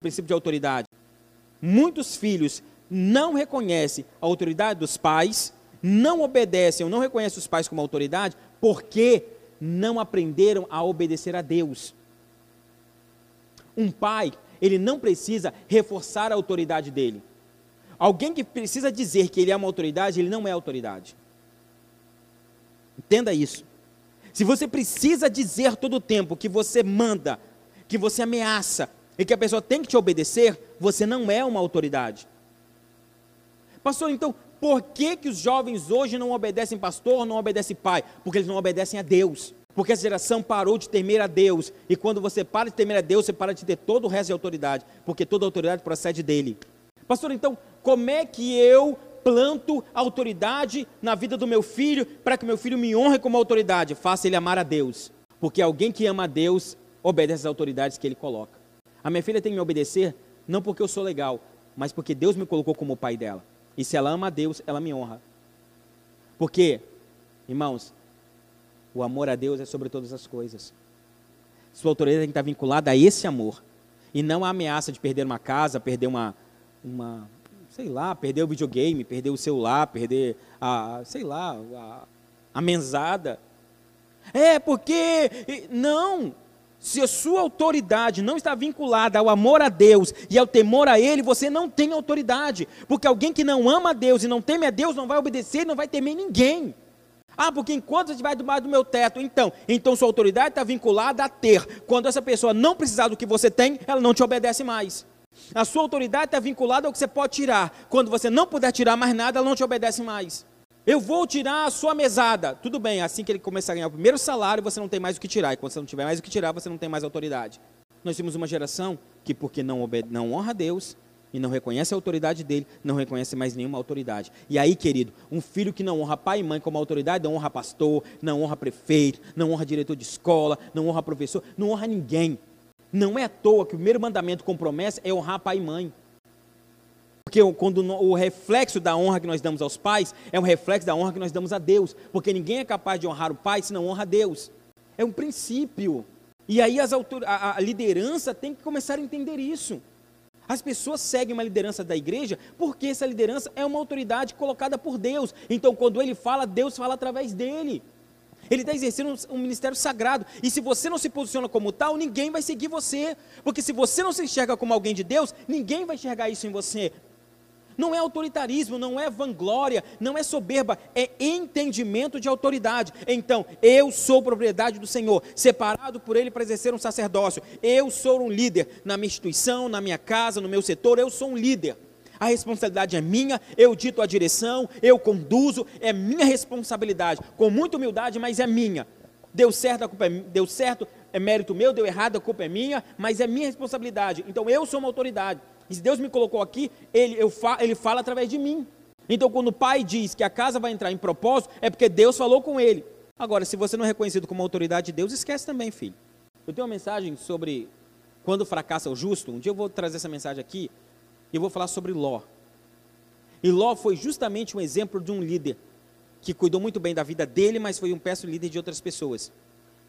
princípio de autoridade. Muitos filhos não reconhecem a autoridade dos pais, não obedecem ou não reconhecem os pais como autoridade, porque não aprenderam a obedecer a Deus. Um pai, ele não precisa reforçar a autoridade dele. Alguém que precisa dizer que ele é uma autoridade, ele não é autoridade. Entenda isso. Se você precisa dizer todo o tempo que você manda, que você ameaça e que a pessoa tem que te obedecer, você não é uma autoridade. Pastor, então, por que, que os jovens hoje não obedecem pastor, não obedecem pai? Porque eles não obedecem a Deus. Porque essa geração parou de temer a Deus. E quando você para de temer a Deus, você para de ter todo o resto de autoridade. Porque toda autoridade procede dele. Pastor, então, como é que eu planto autoridade na vida do meu filho para que meu filho me honre como autoridade? Faça ele amar a Deus. Porque alguém que ama a Deus obedece às autoridades que ele coloca. A minha filha tem que me obedecer não porque eu sou legal, mas porque Deus me colocou como pai dela. E se ela ama a Deus, ela me honra. Porque, irmãos, o amor a Deus é sobre todas as coisas. Sua autoridade tem que estar vinculada a esse amor. E não a ameaça de perder uma casa, perder uma, uma sei lá, perder o videogame, perder o celular, perder a, sei lá, a, a. É, porque. Não! Se a sua autoridade não está vinculada ao amor a Deus e ao temor a Ele, você não tem autoridade. Porque alguém que não ama a Deus e não teme a Deus não vai obedecer, não vai temer ninguém. Ah, porque enquanto você vai debaixo do meu teto, então, então sua autoridade está vinculada a ter. Quando essa pessoa não precisar do que você tem, ela não te obedece mais. A sua autoridade está vinculada ao que você pode tirar. Quando você não puder tirar mais nada, ela não te obedece mais. Eu vou tirar a sua mesada. Tudo bem, assim que ele começar a ganhar o primeiro salário, você não tem mais o que tirar. E quando você não tiver mais o que tirar, você não tem mais autoridade. Nós temos uma geração que, porque não, não honra Deus e não reconhece a autoridade dele, não reconhece mais nenhuma autoridade. E aí, querido, um filho que não honra pai e mãe como autoridade, não honra pastor, não honra prefeito, não honra diretor de escola, não honra professor, não honra ninguém. Não é à toa que o primeiro mandamento com promessa é honrar pai e mãe. Porque quando o reflexo da honra que nós damos aos pais é um reflexo da honra que nós damos a Deus. Porque ninguém é capaz de honrar o pai se não honra a Deus. É um princípio. E aí autor... a, liderança tem que começar a entender isso. As pessoas seguem uma liderança da igreja porque essa liderança é uma autoridade colocada por Deus. Então, quando ele fala, Deus fala através dele. Ele está exercendo um, ministério sagrado. E se você não se posiciona como tal, ninguém vai seguir você. Porque se você não se enxerga como alguém de Deus, ninguém vai enxergar isso em você. Não é autoritarismo, não é vanglória, não é soberba, é entendimento de autoridade. Então, eu sou propriedade do Senhor, separado por Ele para exercer um sacerdócio. Eu sou um líder na minha instituição, na minha casa, no meu setor, eu sou um líder. A responsabilidade é minha, eu dito a direção, eu conduzo, é minha responsabilidade, com muita humildade, mas é minha. Deu certo, a culpa é, deu certo, é mérito meu, deu errado, a culpa é minha, mas é minha responsabilidade. Então eu sou uma autoridade. E se Deus me colocou aqui, ele, eu fa, ele fala através de mim. Então, quando o pai diz que a casa vai entrar em propósito, é porque Deus falou com ele. Agora, se você não é reconhecido como autoridade de Deus, esquece também, filho. Eu tenho uma mensagem sobre quando fracassa o justo. Um dia eu vou trazer essa mensagem aqui e eu vou falar sobre Ló. E Ló foi justamente um exemplo de um líder que cuidou muito bem da vida dele, mas foi um péssimo líder de outras pessoas.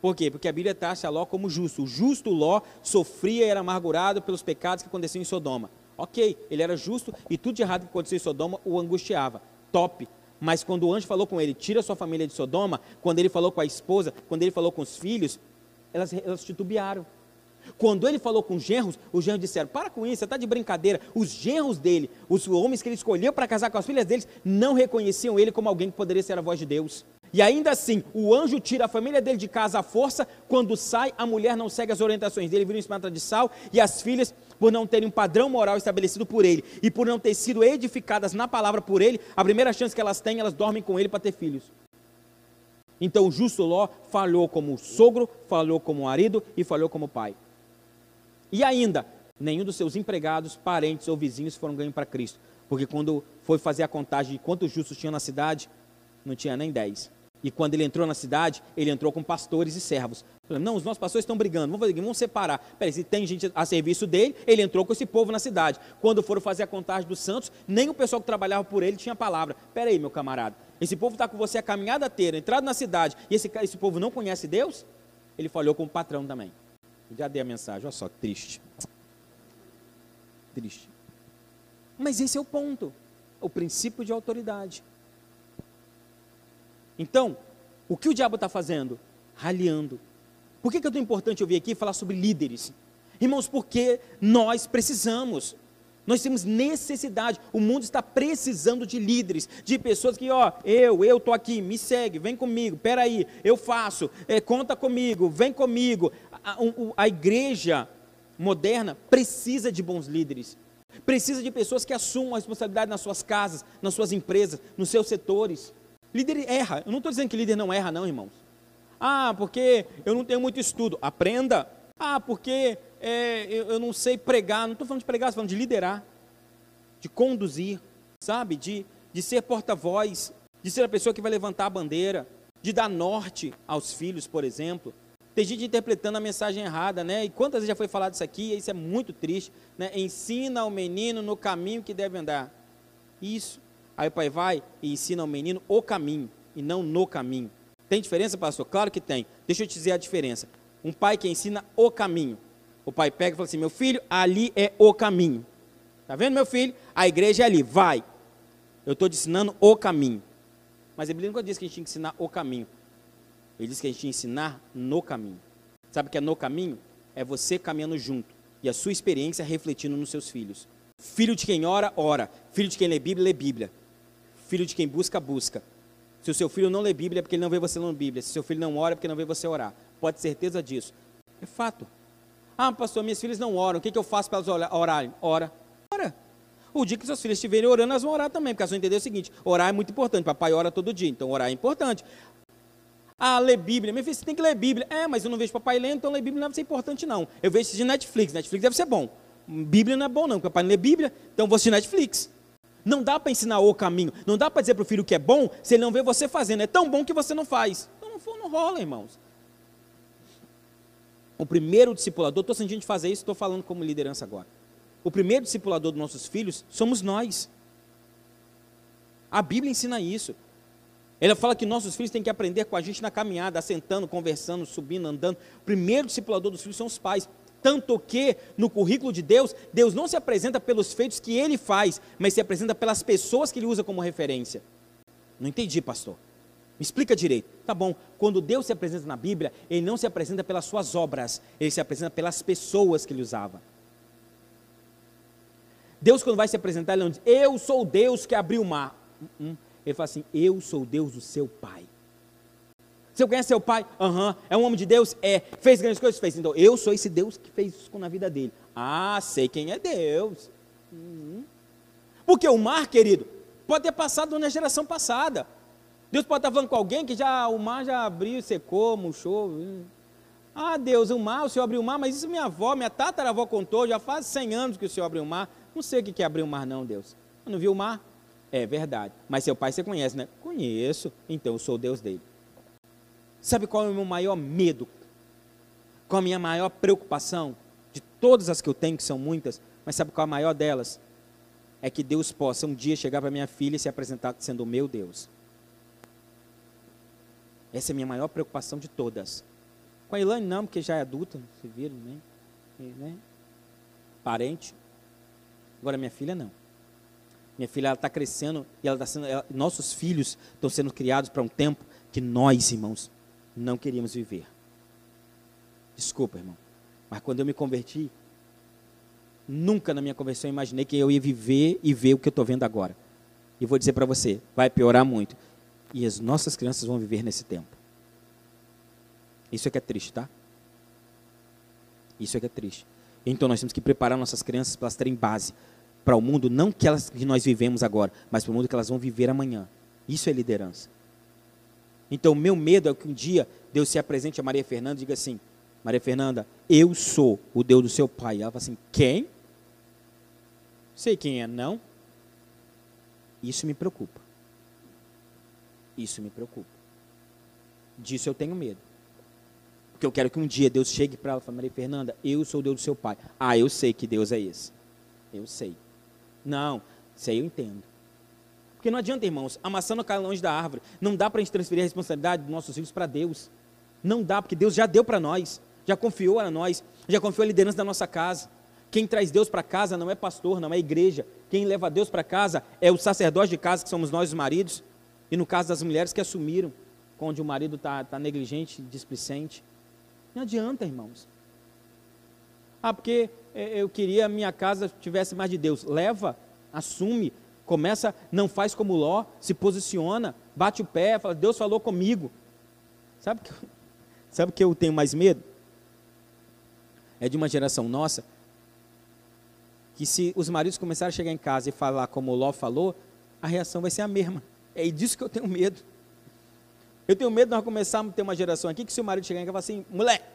Por quê? Porque a Bíblia taxa Ló como justo. O justo Ló sofria e era amargurado pelos pecados que aconteciam em Sodoma. Ok, ele era justo e tudo de errado que aconteceu em Sodoma o angustiava. Top. Mas quando o anjo falou com ele, tira sua família de Sodoma, quando ele falou com a esposa, quando ele falou com os filhos, elas, elas titubearam. Quando ele falou com os genros, os genros disseram: Para com isso, você está de brincadeira. Os genros dele, os homens que ele escolheu para casar com as filhas deles, não reconheciam ele como alguém que poderia ser a voz de Deus. E ainda assim, o anjo tira a família dele de casa à força. Quando sai, a mulher não segue as orientações dele, vira um espada de sal. E as filhas, por não terem um padrão moral estabelecido por ele e por não ter sido edificadas na palavra por ele, a primeira chance que elas têm, elas dormem com ele para ter filhos. Então o justo Ló falhou como sogro, falhou como marido e falhou como pai. E ainda, nenhum dos seus empregados, parentes ou vizinhos foram ganhos para Cristo. Porque quando foi fazer a contagem de quantos justos tinham na cidade, não tinha nem dez. E quando ele entrou na cidade, ele entrou com pastores e servos. Não, os nossos pastores estão brigando, vamos, fazer, vamos separar. Peraí, se tem gente a serviço dele, ele entrou com esse povo na cidade. Quando foram fazer a contagem dos santos, nem o pessoal que trabalhava por ele tinha palavra. Peraí, meu camarada, esse povo está com você a caminhada inteira, entrado na cidade, e esse, esse povo não conhece Deus? Ele falhou como patrão também. Já dei a mensagem, olha só, triste. Triste. Mas esse é o ponto, o princípio de autoridade. Então, o que o diabo está fazendo? Raliando. Por que, que é tão importante eu vir aqui falar sobre líderes? Irmãos, porque nós precisamos. Nós temos necessidade. O mundo está precisando de líderes, de pessoas que, ó, eu, eu estou aqui, me segue, vem comigo, peraí, eu faço, é, conta comigo, vem comigo. A, a, a igreja moderna precisa de bons líderes. Precisa de pessoas que assumam a responsabilidade nas suas casas, nas suas empresas, nos seus setores. Líder erra. Eu não estou dizendo que líder não erra, não, irmãos. Ah, porque eu não tenho muito estudo. Aprenda. Ah, porque é, eu, eu, não sei pregar. Não estou falando de pregar, estou falando de liderar, de conduzir, sabe? De, de ser porta-voz, de ser a pessoa que vai levantar a bandeira, de dar norte aos filhos, por exemplo. Tem gente interpretando a mensagem errada, né? E quantas vezes já foi falado isso aqui? Isso é muito triste, né? Ensina o menino no caminho que deve andar. Isso. Aí o pai vai e ensina ao menino o caminho e não no caminho. Tem diferença, pastor? Claro que tem. Deixa eu te dizer a diferença. Um pai que ensina o caminho. O pai pega e fala assim: meu filho, ali é o caminho. Tá vendo, meu filho? A igreja é ali, vai. Eu estou te ensinando o caminho. Mas a Bíblia nunca diz que a gente tinha que ensinar o caminho. Ele diz que a gente tinha que ensinar no caminho. Sabe o que é no caminho? É você caminhando junto. E a sua experiência refletindo nos seus filhos. Filho de quem ora, ora. Filho de quem lê Bíblia, lê Bíblia. Filho de quem busca, busca. Se o seu filho não lê Bíblia é porque ele não vê você lendo Bíblia. Se o seu filho não ora é porque não vê você orar. Pode ter certeza disso. É fato. Ah, pastor, minhas filhas não oram. O que, que eu faço para elas orarem? Ora. Ora. O dia que seus filhos estiverem orando, elas vão orar também. Porque elas vão entender o seguinte: orar é muito importante. Papai ora todo dia, então orar é importante. Ah, ler Bíblia. Minha filha, você tem que ler Bíblia. É, mas eu não vejo papai lendo, então ler Bíblia não deve ser importante, não. Eu vejo de Netflix. Netflix deve ser bom. Bíblia não é bom, não, porque papai não lê Bíblia, então vou assistir Netflix. Não dá para ensinar o caminho. Não dá para dizer para o filho que é bom se ele não vê você fazendo. É tão bom que você não faz. Então não, não rola, irmãos. O primeiro discipulador, estou sentindo de fazer isso, estou falando como liderança agora. O primeiro discipulador dos nossos filhos somos nós. A Bíblia ensina isso. Ela fala que nossos filhos têm que aprender com a gente na caminhada, assentando, conversando, subindo, andando. O primeiro discipulador dos filhos são os pais. Tanto que no currículo de Deus, Deus não se apresenta pelos feitos que ele faz, mas se apresenta pelas pessoas que ele usa como referência. Não entendi, pastor. Me explica direito. Tá bom, quando Deus se apresenta na Bíblia, ele não se apresenta pelas suas obras, ele se apresenta pelas pessoas que ele usava. Deus, quando vai se apresentar, ele não diz, eu sou Deus que abriu o mar. Hum, hum. Ele fala assim, eu sou Deus do seu pai. Você conhece seu pai? Aham. Uhum. É um homem de Deus? É. Fez grandes coisas? Fez. Então, eu sou esse Deus que fez isso na vida dele. Ah, sei quem é Deus. Uhum. Porque o mar, querido, pode ter passado na geração passada. Deus pode estar falando com alguém que já o mar já abriu, secou, murchou. Ah, Deus, o mar, o Senhor abriu o mar, mas isso minha avó, minha tataravó contou, já faz 100 anos que o Senhor abriu o mar. Não sei o que é abrir o mar, não, Deus. Eu não viu o mar? É verdade. Mas seu pai você conhece, né? Conheço, então eu sou o Deus dele. Sabe qual é o meu maior medo? Qual a minha maior preocupação? De todas as que eu tenho, que são muitas, mas sabe qual a maior delas? É que Deus possa um dia chegar para minha filha e se apresentar sendo o meu Deus. Essa é a minha maior preocupação de todas. Com a Ilane não, porque já é adulta, se viram, né? né? Parente. Agora minha filha não. Minha filha está crescendo e ela está sendo, ela, nossos filhos estão sendo criados para um tempo que nós, irmãos, não queríamos viver. Desculpa, irmão. Mas quando eu me converti, nunca na minha conversão eu imaginei que eu ia viver e ver o que eu estou vendo agora. E vou dizer para você, vai piorar muito. E as nossas crianças vão viver nesse tempo. Isso é que é triste, tá? Isso é que é triste. Então nós temos que preparar nossas crianças para elas terem base para o mundo, não que, elas, que nós vivemos agora, mas para o mundo que elas vão viver amanhã. Isso é liderança. Então, meu medo é que um dia Deus se apresente a Maria Fernanda e diga assim: Maria Fernanda, eu sou o Deus do seu pai. Ela fala assim: quem? Sei quem é, não? Isso me preocupa. Isso me preocupa. Disso eu tenho medo. Porque eu quero que um dia Deus chegue para ela e fale, Maria Fernanda, eu sou o Deus do seu pai. Ah, eu sei que Deus é esse. Eu sei. Não, isso aí eu entendo. Porque não adianta, irmãos, a maçã não cai longe da árvore. Não dá para a gente transferir a responsabilidade dos nossos filhos para Deus. Não dá, porque Deus já deu para nós, já confiou a nós, já confiou a liderança da nossa casa. Quem traz Deus para casa não é pastor, não é igreja. Quem leva Deus para casa é o sacerdote de casa, que somos nós os maridos. E no caso das mulheres que assumiram, onde o marido está tá negligente, displicente. Não adianta, irmãos. Ah, porque é, eu queria a minha casa tivesse mais de Deus. Leva, assume, começa, não faz como Ló, se posiciona, bate o pé, fala, Deus falou comigo. Sabe que, sabe que eu tenho mais medo? É de uma geração nossa, que se os maridos começarem a chegar em casa e falar como Ló falou, a reação vai ser a mesma. É disso que eu tenho medo. Eu tenho medo de nós começarmos a ter uma geração aqui que se o marido chegar em casa e falar assim, moleque,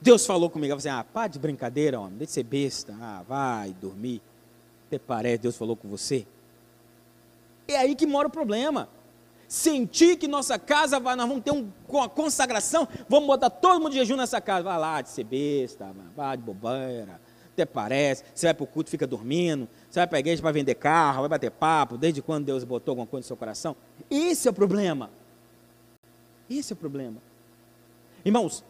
Deus falou comigo, eu falei assim, ah, pá de brincadeira, homem, deixa de ser besta, ah, vai dormir. Até parece, Deus falou com você. É aí que mora o problema. Sentir que nossa casa vai, nós vamos ter um, uma consagração, vamos botar todo mundo de jejum nessa casa. Vai lá de ser besta, vai de bobeira, até parece. Você vai para o culto, fica dormindo. Você vai para a igreja para vender carro, vai bater papo. Desde quando Deus botou alguma coisa no seu coração? Esse é o problema. Esse é o problema. Irmãos,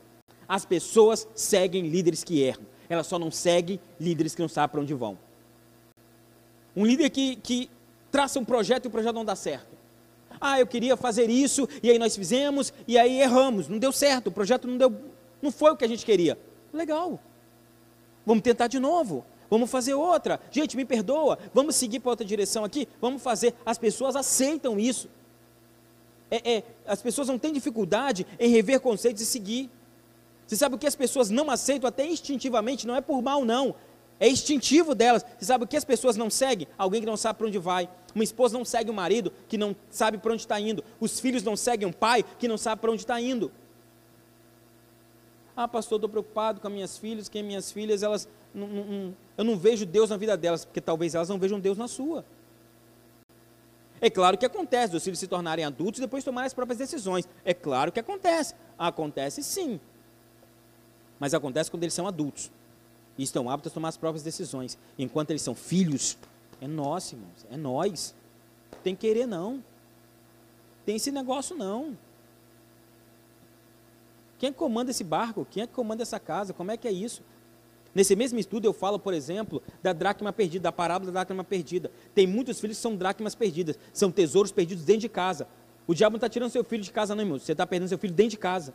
as pessoas seguem líderes que erram. Elas só não seguem líderes que não sabem para onde vão. Um líder que, que traça um projeto e o projeto não dá certo. Ah, eu queria fazer isso, e aí nós fizemos, e aí erramos, não deu certo, o projeto não deu, não foi o que a gente queria. Legal. Vamos tentar de novo. Vamos fazer outra. Gente, me perdoa. Vamos seguir para outra direção aqui. Vamos fazer. As pessoas aceitam isso. É, é, as pessoas não têm dificuldade em rever conceitos e seguir. Você sabe o que as pessoas não aceitam até instintivamente? Não é por mal, não. É instintivo delas. Você sabe o que as pessoas não seguem? Alguém que não sabe para onde vai. Uma esposa não segue o marido que não sabe para onde está indo. Os filhos não seguem um pai que não sabe para onde está indo. Ah, pastor, estou preocupado com as minhas filhas, que minhas filhas, elas, eu não vejo Deus na vida delas, porque talvez elas não vejam Deus na sua. É claro que acontece, os filhos se tornarem adultos e depois tomarem as próprias decisões. É claro que acontece. Acontece sim mas acontece quando eles são adultos e estão aptos a tomar as próprias decisões. Enquanto eles são filhos, é nós, irmãos, é nós. Tem querer não. Tem esse negócio não. Quem é que comanda esse barco? Quem é que comanda essa casa? Como é que é isso? Nesse mesmo estudo eu falo, por exemplo, da dracma perdida, da parábola da dracma perdida. Tem muitos filhos que são dracmas perdidas, são tesouros perdidos dentro de casa. O diabo não está tirando seu filho de casa, não, irmão. Você está perdendo seu filho dentro de casa.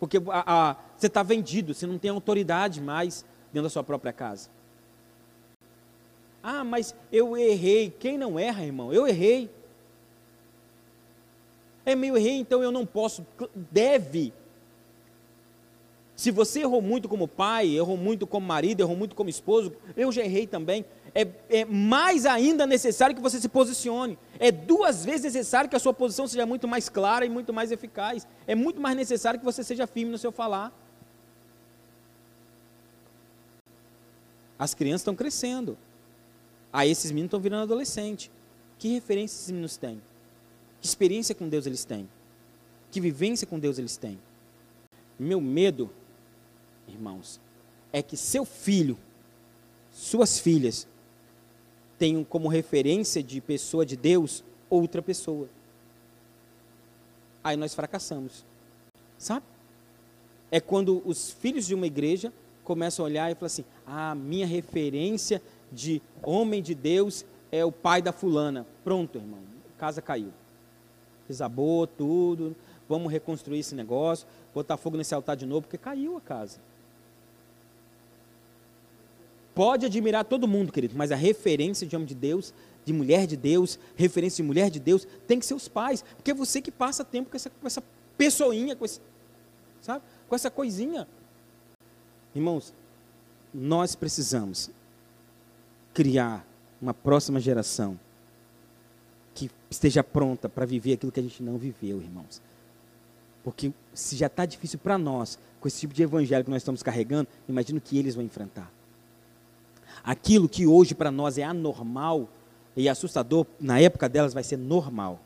Porque a, a, você está vendido, você não tem autoridade mais dentro da sua própria casa. Ah, mas eu errei. Quem não erra, irmão? Eu errei. É meio errei, então eu não posso. Deve. Se você errou muito como pai, errou muito como marido, errou muito como esposo, eu já errei também é, é mais ainda necessário que você se posicione. É duas vezes necessário que a sua posição seja muito mais clara e muito mais eficaz. É muito mais necessário que você seja firme no seu falar. As crianças estão crescendo. Aí esses meninos estão virando adolescente. Que referência esses meninos têm? Que experiência com Deus eles têm? Que vivência com Deus eles têm? Meu medo, irmãos, é que seu filho, suas filhas, tenham como referência de pessoa de Deus outra pessoa. Aí nós fracassamos. Sabe? É quando os filhos de uma igreja começam a olhar e falar assim: "Ah, minha referência de homem de Deus é o pai da fulana". Pronto, irmão. A casa caiu. Desabou tudo. Vamos reconstruir esse negócio, botar fogo nesse altar de novo, porque caiu a casa. Pode admirar todo mundo, querido, mas a referência de homem de Deus, de mulher de Deus, referência de mulher de Deus, tem que ser os pais, porque é você que passa tempo com essa, com essa pessoinha, com esse, sabe? com essa coisinha. Irmãos, nós precisamos criar uma próxima geração que esteja pronta para viver aquilo que a gente não viveu, irmãos. Porque se já está difícil para nós, com esse tipo de evangelho que nós estamos carregando, imagino que eles vão enfrentar. Aquilo que hoje para nós é anormal e assustador, na época delas vai ser normal.